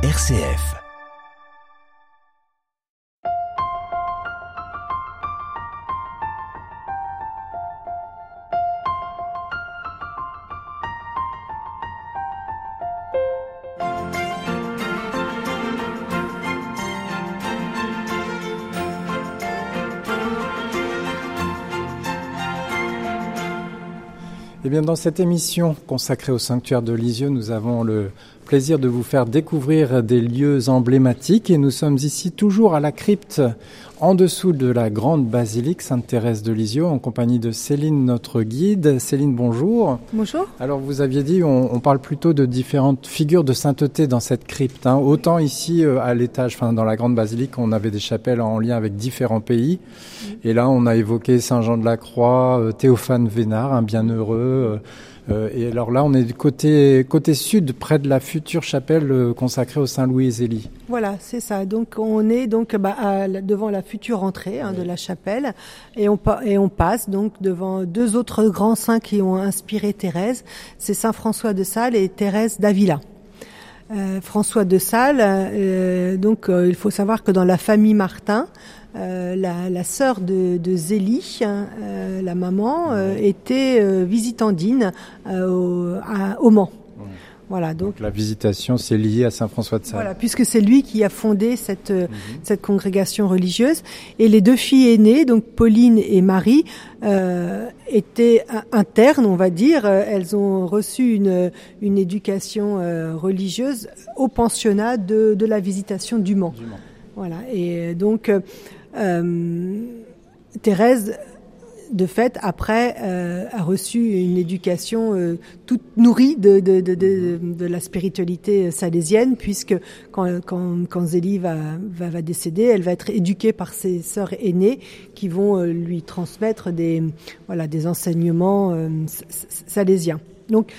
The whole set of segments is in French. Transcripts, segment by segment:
RCF. Eh bien, dans cette émission consacrée au sanctuaire de Lisieux, nous avons le plaisir de vous faire découvrir des lieux emblématiques et nous sommes ici toujours à la crypte en dessous de la grande basilique Sainte-Thérèse de Lisieux en compagnie de Céline, notre guide. Céline, bonjour. Bonjour. Alors, vous aviez dit, on, on parle plutôt de différentes figures de sainteté dans cette crypte. Hein. Autant ici, euh, à l'étage, enfin, dans la grande basilique, on avait des chapelles en lien avec différents pays. Et là, on a évoqué Saint-Jean de la Croix, euh, Théophane Vénard, un bienheureux. Euh, euh, et alors là, on est du côté, côté sud, près de la future chapelle euh, consacrée au Saint-Louis et Zélie. Voilà, c'est ça. Donc on est donc bah, à devant la future entrée hein, de la chapelle et on, pa- et on passe donc devant deux autres grands saints qui ont inspiré Thérèse. C'est Saint François de Sales et Thérèse d'Avila. Euh, François de Sales, donc il faut savoir que dans la famille Martin, euh, la, la sœur de, de Zélie, hein, euh, la maman, euh, était euh, visitandine euh, au, à- au Mans. Voilà, donc Donc la visitation, c'est lié à Saint-François de Sales. voilà, puisque c'est lui qui a fondé cette euh, cette congrégation religieuse et les deux filles aînées, donc Pauline et Marie, euh, étaient in- internes, on va dire. Elles ont reçu une une éducation euh, religieuse au pensionnat de de la visitation du Mans. Du Mans. Voilà, et donc euh, Thérèse de fait, après, euh, a reçu une éducation euh, toute nourrie de, la spiritualité salésienne, puisque quand, Zélie va, décéder, elle va être éduquée par ses sœurs aînées qui vont euh, lui transmettre des, des enseignements euh, salésiens. Donc,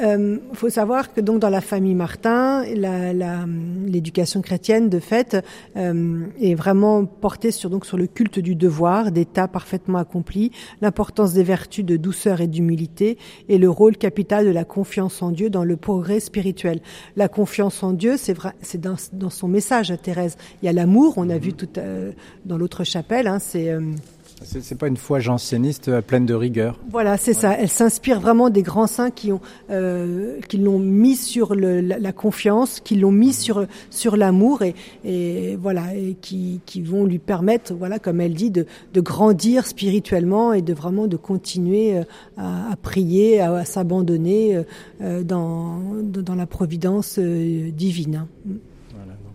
il faut savoir que donc dans la famille Martin, la- la- l'éducation chrétienne de fait euh, est vraiment portée sur donc sur le culte du devoir, d'état parfaitement accompli, l'importance des vertus de douceur et d'humilité et le rôle capital de la confiance en Dieu dans le progrès spirituel. La confiance en Dieu, c'est vrai, c'est dans, dans son message à Thérèse. Il y a l'amour, on a vu tout euh, dans l'autre chapelle, hein, c'est euh, C'est pas une foi janséniste euh, pleine de rigueur. Voilà, c'est ça. Elle s'inspire vraiment des grands saints qui ont, euh, qui l'ont mis sur la, confiance, qui l'ont mis sur sur l'amour et, voilà, qui, qui vont lui permettre, voilà, comme elle dit, de, de grandir spirituellement et de vraiment de continuer euh, à, prier, à, à s'abandonner dans dans la providence divine.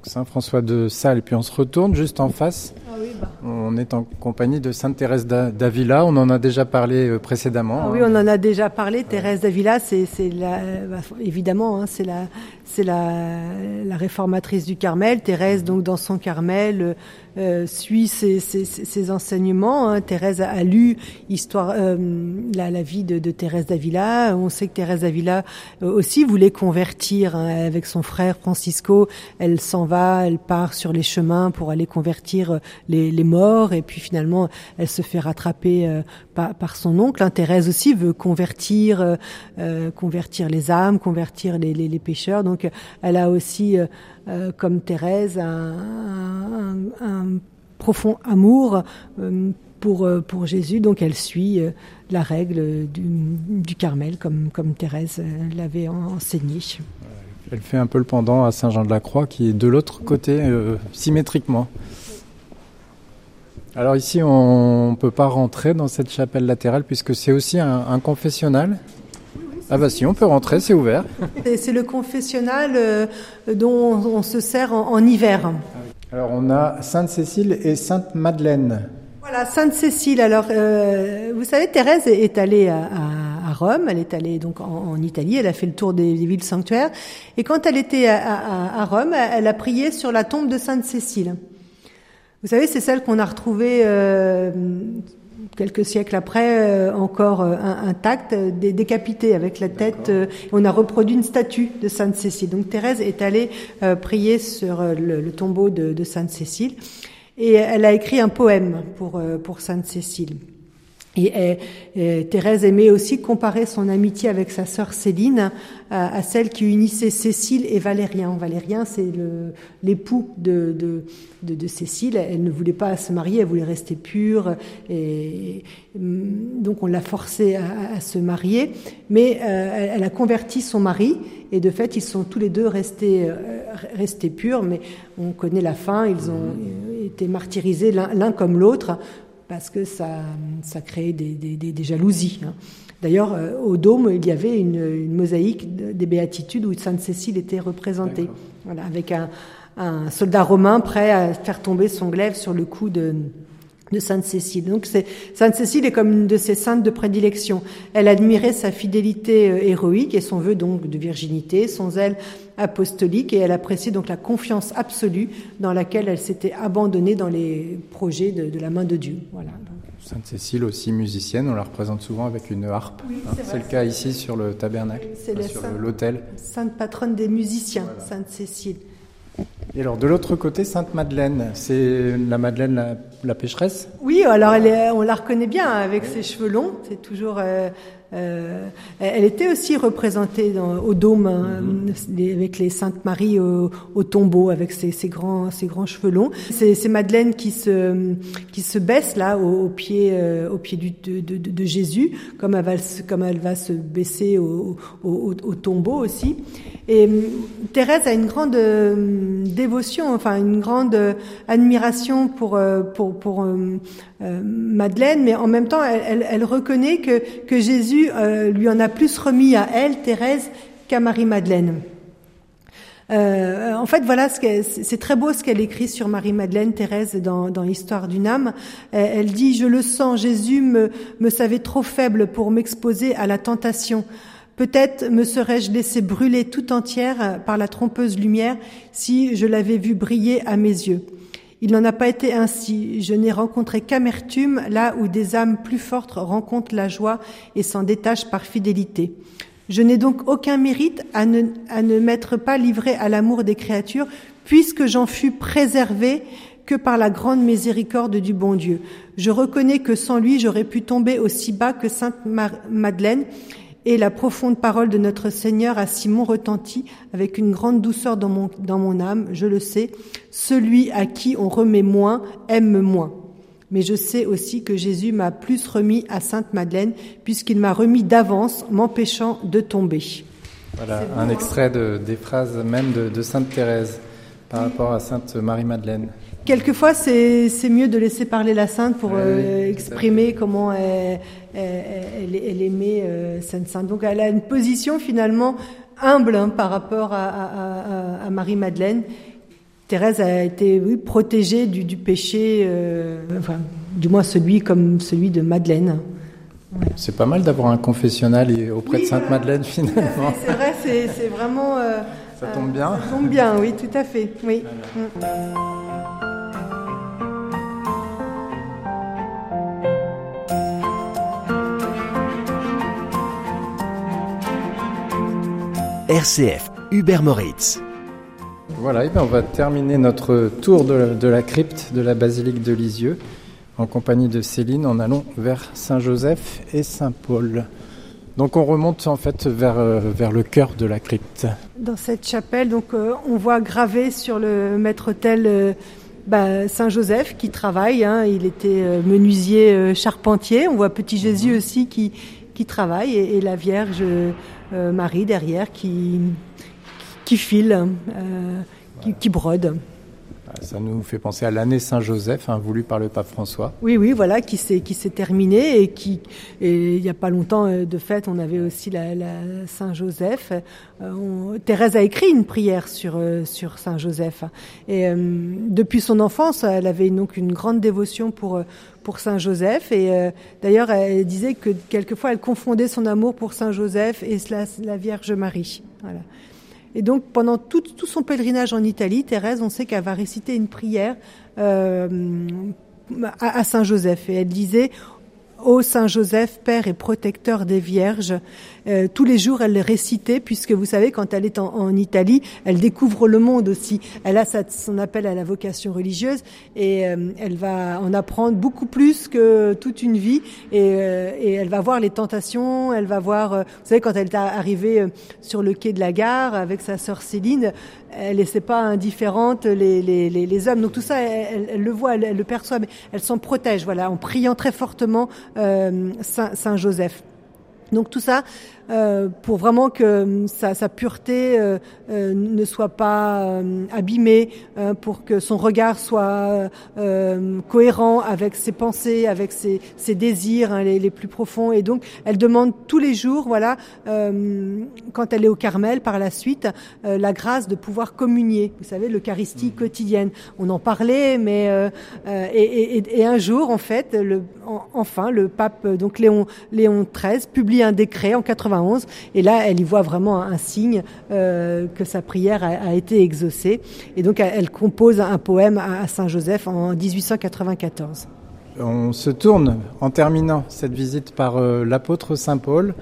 Saint-François de Sales. Puis on se retourne juste en face. Ah oui, bah. On est en compagnie de Sainte-Thérèse d'A- d'Avila. On en a déjà parlé euh, précédemment. Ah oui, on en a déjà parlé. Thérèse d'Avila, c'est c'est la, bah, évidemment, hein, c'est la, c'est la, réformatrice du Carmel. Thérèse, donc dans son Carmel, euh, suit ses, enseignements. hein. Thérèse a, lu histoire, euh, la, vie de, de Thérèse d'Avila. On sait que Thérèse d'Avila euh, aussi voulait convertir hein, avec son frère Francisco. Elle s'en va, elle part sur les chemins pour aller convertir euh, les, morts, et puis finalement, elle se fait rattraper par, son oncle. Hein. Thérèse aussi veut convertir, convertir les âmes, convertir les, les, pécheurs. Euh, elle a aussi, euh, euh, comme Thérèse, un, profond amour euh, pour pour Jésus. Donc, elle suit la règle du, Carmel, comme comme Thérèse l'avait en- enseigné. Elle fait un peu le pendant à Saint-Jean de la Croix qui est de l'autre côté, symétriquement. Alors ici, on ne peut pas rentrer dans cette chapelle latérale puisque c'est aussi un, un confessionnal. Ah bah si, on peut rentrer, c'est ouvert. C'est le confessionnal euh, dont on, se sert en, en hiver. Alors on a Sainte-Cécile et Sainte-Madeleine. Voilà, Sainte-Cécile. Alors, euh, vous savez, Thérèse est allée à, à- à Rome. Elle est allée donc en, en Italie. Elle a fait le tour des, des villes sanctuaires. Et quand elle était à Rome, elle a prié sur la tombe de Sainte-Cécile. Vous savez, c'est celle qu'on a retrouvée euh, quelques siècles après, euh, encore euh, in- intacte, euh, dé- décapitée avec la tête. euh, on a reproduit une statue de Sainte-Cécile. Donc Thérèse est allée euh, prier sur le, le tombeau de, de Sainte-Cécile. Et elle a écrit un poème pour, euh, pour Sainte-Cécile. Et, Thérèse aimait aussi comparer son amitié avec sa sœur Céline à, celle qui unissait Cécile et Valérien. Valérien, c'est l'époux de, de, de, de, Cécile. Elle ne voulait pas se marier, elle voulait rester pure. Et, donc on l'a forcée à, à, se marier. Mais euh, elle a converti son mari. Et de fait, ils sont tous les deux restés, euh, restés purs. Mais on connaît la fin. Ils ont été martyrisés l'un comme l'autre parce que ça, ça crée des, des, des jalousies. Hein. D'ailleurs, euh, au Dôme, il y avait une, une, mosaïque des béatitudes où Sainte Cécile était représentée, voilà, avec un, un, soldat romain prêt à faire tomber son glaive sur le cou de, de Sainte Cécile. Donc Sainte Cécile est comme une de ses saintes de prédilection. Elle admirait sa fidélité euh, héroïque et son vœu donc de virginité, son zèle apostolique et elle appréciait donc la confiance absolue dans laquelle elle s'était abandonnée dans les projets de, de la main de Dieu. Voilà. Sainte Cécile aussi musicienne, on la représente souvent avec une harpe. Oui, hein. c'est, le cas ici sur le tabernacle, sur l'autel. Sainte patronne des musiciens, voilà. Sainte Cécile. Et alors de l'autre côté, Sainte Madeleine, c'est la Madeleine la, la pécheresse? Oui, alors elle est, on la reconnaît bien avec ses cheveux longs, c'est toujours euh, euh, elle était aussi représentée dans, au dôme hein, mm-hmm. avec les Saintes Marie au, au, tombeau avec ses, ses, grands ses grands cheveux longs. C'est Madeleine qui se qui se baisse là au, au pied euh, au pied du, de, de, de, Jésus comme elle va comme elle va se baisser au, au, au tombeau aussi. Et euh, Thérèse a une grande euh, dévotion, enfin une grande admiration pour pour pour euh, Madeleine, mais en même temps, elle, reconnaît que, Jésus euh, lui en a plus remis à elle, Thérèse, qu'à Marie-Madeleine. Euh, en fait, voilà, c'est très beau ce qu'elle écrit sur Marie-Madeleine, Thérèse, dans, dans l'histoire d'une âme. Elle dit, je le sens, Jésus me, me savait trop faible pour m'exposer à la tentation. Peut-être me serais-je laissé brûler tout entière par la trompeuse lumière si je l'avais vu briller à mes yeux. Il n'en a pas été ainsi. Je n'ai rencontré qu'amertume là où des âmes plus fortes rencontrent la joie et s'en détachent par fidélité. Je n'ai donc aucun mérite à ne, m'être pas livré à l'amour des créatures, puisque j'en fus préservé que par la grande miséricorde du bon Dieu. Je reconnais que sans lui, j'aurais pu tomber aussi bas que Sainte Madeleine, et la profonde parole de notre Seigneur a Simon retenti avec une grande douceur dans mon, dans mon âme, je le sais, celui à qui on remet moins aime moins. Mais je sais aussi que Jésus m'a plus remis à Sainte Madeleine, puisqu'il m'a remis d'avance, m'empêchant de tomber. Voilà, un extrait de, des phrases même de, de Sainte Thérèse par rapport à Sainte Marie-Madeleine. Quelquefois, c'est mieux de laisser parler la sainte pour oui, euh, exprimer comment elle, elle, elle aimait euh, Sainte Sainte. Donc, elle a une position finalement humble hein, par rapport à, à, à Marie-Madeleine. Thérèse a été oui, protégée du, du péché, euh, enfin, du moins celui comme celui de Madeleine. Voilà. C'est pas mal d'avoir un confessionnal auprès oui, de Sainte Madeleine finalement. C'est vrai, c'est vraiment. Euh, ça tombe bien. Ça tombe bien, oui, tout à fait. Oui. RCF Hubert Moritz. Voilà, et bien on va terminer notre tour de, de, la crypte de la basilique de Lisieux en compagnie de Céline en allant vers Saint-Joseph et Saint-Paul. Donc on remonte en fait vers, euh, vers le cœur de la crypte. Dans cette chapelle, donc euh, on voit gravé sur le maître-autel euh, bah, Saint-Joseph qui travaille. Hein, il était euh, menuisier euh, charpentier. On voit Petit Jésus aussi qui, qui travaille et, la Vierge euh, Marie derrière qui, qui file, euh, qui, brode. Ça nous fait penser à l'année Saint-Joseph, hein, voulue par le pape François. Oui, oui, voilà, qui s'est qui s'est terminée et qui et il n'y a pas longtemps euh, de fait, on avait aussi la, Saint-Joseph. Euh, Thérèse a écrit une prière sur euh, sur Saint-Joseph et euh, depuis son enfance, elle avait donc une grande dévotion pour pour Saint Joseph et d'ailleurs elle disait que quelquefois elle confondait son amour pour Saint Joseph et la, la Vierge Marie. Voilà. Et donc, pendant tout, son pèlerinage en Italie, Thérèse, on sait qu'elle va réciter une prière euh, à, à Saint Joseph. Et elle disait Ô Saint Joseph, Père et protecteur des vierges, euh, tous les jours elle le récitait, puisque vous savez, quand elle est en, Italie, elle découvre le monde aussi. Elle a sa, son appel à la vocation religieuse et euh, elle va en apprendre beaucoup plus que toute une vie. Et, euh, et elle va voir les tentations, elle va voir, vous savez, quand elle est arrivée sur le quai de la gare avec sa sœur Céline, elle laissait pas indifférente les, les, les, les, hommes. Donc tout ça, elle, elle le voit, elle, elle, le perçoit, mais elle s'en protège, voilà, en priant très fortement euh, Saint, Saint Joseph. Donc tout ça, euh, pour vraiment que sa, sa pureté euh, euh, ne soit pas euh, abîmée, euh, pour que son regard soit euh, cohérent avec ses pensées, avec ses, ses désirs hein, les, les, plus profonds. Et donc, elle demande tous les jours, voilà, quand elle est au Carmel, par la suite, la grâce de pouvoir communier. Vous savez, l'Eucharistie mmh. quotidienne. On en parlait, mais et, et, et, un jour, en fait, le, en, enfin, le pape donc Léon Léon XIII publie un décret en 80 et là, elle y voit vraiment un signe euh, que sa prière a, a, été exaucée. Et donc, elle compose un poème à, à Saint-Joseph en 1894. On se tourne en terminant cette visite par euh, l'apôtre Saint Paul.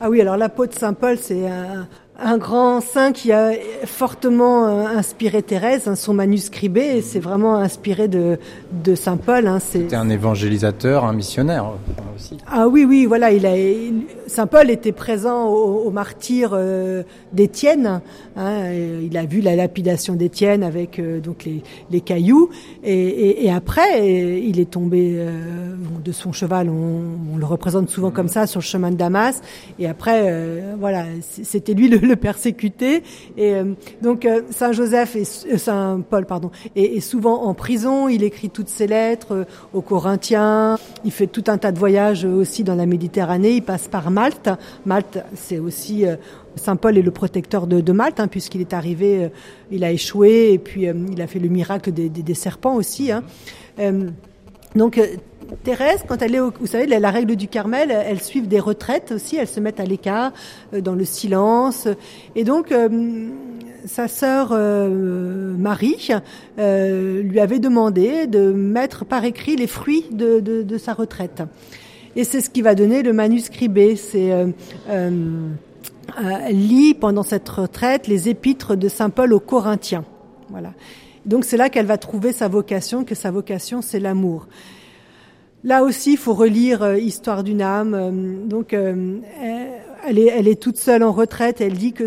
Ah oui, alors l'apôtre Saint Paul, c'est un, un grand saint qui a fortement euh, inspiré Thérèse, hein, son manuscrit B, et c'est vraiment inspiré de, de Saint Paul. Hein, C'était un évangélisateur, un missionnaire euh, aussi. Ah oui, oui, voilà, il a, Saint Paul était présent au, au martyr euh, d'Étienne. Hein, il a vu la lapidation d'Étienne avec euh, donc les, les cailloux, et, et, et, après, il est tombé euh, de son cheval. On, on, le représente souvent comme ça sur le chemin de Damas, et après, voilà, c'était lui le, le persécuté. Et euh, donc euh, Saint Joseph et euh, Saint Paul, pardon, est, est, souvent en prison. Il écrit toutes ses lettres aux Corinthiens. Il fait tout un tas de voyages aussi dans la Méditerranée. Il passe par Malte. Malte, c'est aussi Saint Paul est le protecteur de, de Malte, hein, puisqu'il est arrivé, il a échoué, et puis il a fait le miracle des, des, des serpents aussi. Hein. Donc Thérèse, quand elle est, au, vous savez, la, règle du Carmel, elles suivent des retraites aussi, elles se mettent à l'écart, euh, dans le silence. Et donc, euh, sa sœur euh, Marie euh, lui avait demandé de mettre par écrit les fruits de, de, de sa retraite. Et c'est ce qui va donner le manuscrit B. C'est euh, lit pendant cette retraite les épîtres de saint Paul aux Corinthiens. Voilà. Donc c'est là qu'elle va trouver sa vocation, que sa vocation c'est l'amour. Là aussi, il faut relire euh, Histoire d'une âme. Euh, donc, euh, elle, est, toute seule en retraite. Elle dit que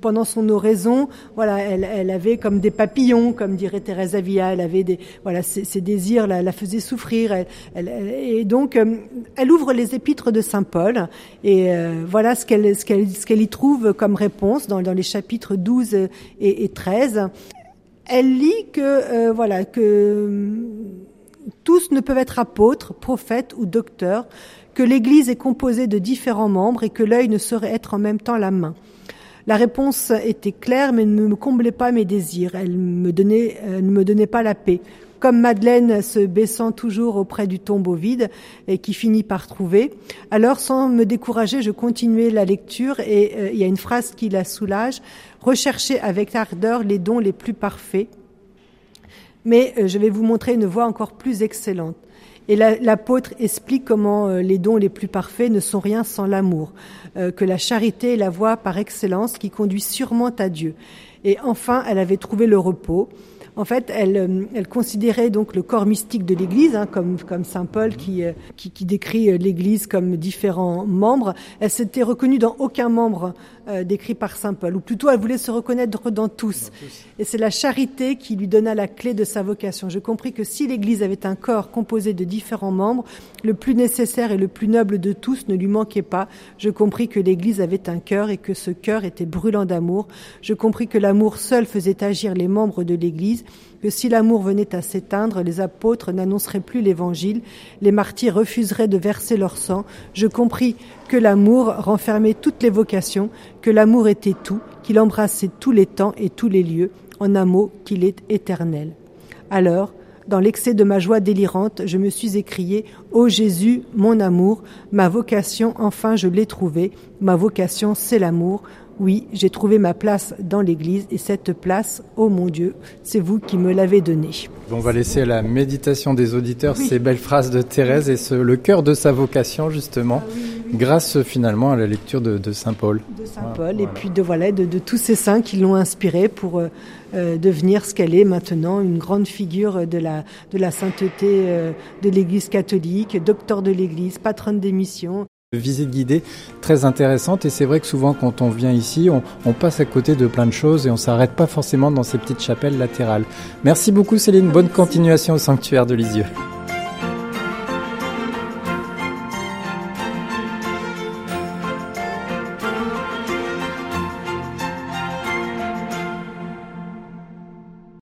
pendant son oraison, voilà, elle, avait comme des papillons, comme dirait Thérèse Avila. Elle avait des, voilà, ses, désirs la, la faisaient souffrir. Elle, et donc, elle ouvre les épîtres de Saint Paul. Et voilà ce qu'elle, ce qu'elle, y trouve comme réponse dans, dans les chapitres 12 et, et 13. Elle lit que, euh, voilà, que tous ne peuvent être apôtres, prophètes ou docteurs, que l'Église est composée de différents membres et que l'œil ne saurait être en même temps la main. La réponse était claire, mais ne me comblait pas mes désirs. Elle euh, ne me donnait pas la paix. Comme Madeleine se baissant toujours auprès du tombeau vide et qui finit par trouver. Alors, sans me décourager, je continuais la lecture et euh, il y a une phrase qui la soulage. Rechercher avec ardeur les dons les plus parfaits mais euh, je vais vous montrer une voie encore plus excellente. Et l'apôtre explique comment euh, les dons les plus parfaits ne sont rien sans l'amour, que la charité est la voie par excellence qui conduit sûrement à Dieu. Et enfin, elle avait trouvé le repos. En fait, elle, elle considérait donc le corps mystique de l'Église, hein, comme, saint Paul qui, qui, qui décrit l'Église comme différents membres. Elle s'était reconnue dans aucun membre euh, décrit par saint Paul, ou plutôt elle voulait se reconnaître dans tous. Et c'est la charité qui lui donna la clé de sa vocation. Je compris que si l'Église avait un corps composé de différents membres, le plus nécessaire et le plus noble de tous ne lui manquait pas. Je compris que l'Église avait un cœur et que ce cœur était brûlant d'amour. Je compris que l'amour seul faisait agir les membres de l'Église que si l'amour venait à s'éteindre, les apôtres n'annonceraient plus l'Évangile, les martyrs refuseraient de verser leur sang. Je compris que l'amour renfermait toutes les vocations, que l'amour était tout, qu'il embrassait tous les temps et tous les lieux, en un mot qu'il est éternel. Alors, dans l'excès de ma joie délirante, je me suis écrié Ô Jésus, mon amour, ma vocation, enfin je l'ai trouvée, ma vocation c'est l'amour. Oui, j'ai trouvé ma place dans l'Église et cette place, oh mon Dieu, c'est vous qui me l'avez donnée. On va laisser à la méditation des auditeurs ces belles phrases de Thérèse et ce, le cœur de sa vocation justement, ah grâce finalement à la lecture de, Saint Paul. De Saint Paul et puis de voilà de, tous ces saints qui l'ont inspirée pour euh, euh, devenir ce qu'elle est maintenant, une grande figure de la de la sainteté euh, de l'Église catholique, docteur de l'Église, patronne des missions. Visite guidée très intéressante et c'est vrai que souvent quand on vient ici, on, passe à côté de plein de choses et on s'arrête pas forcément dans ces petites chapelles latérales. Merci beaucoup Céline, bonne continuation au sanctuaire de Lisieux.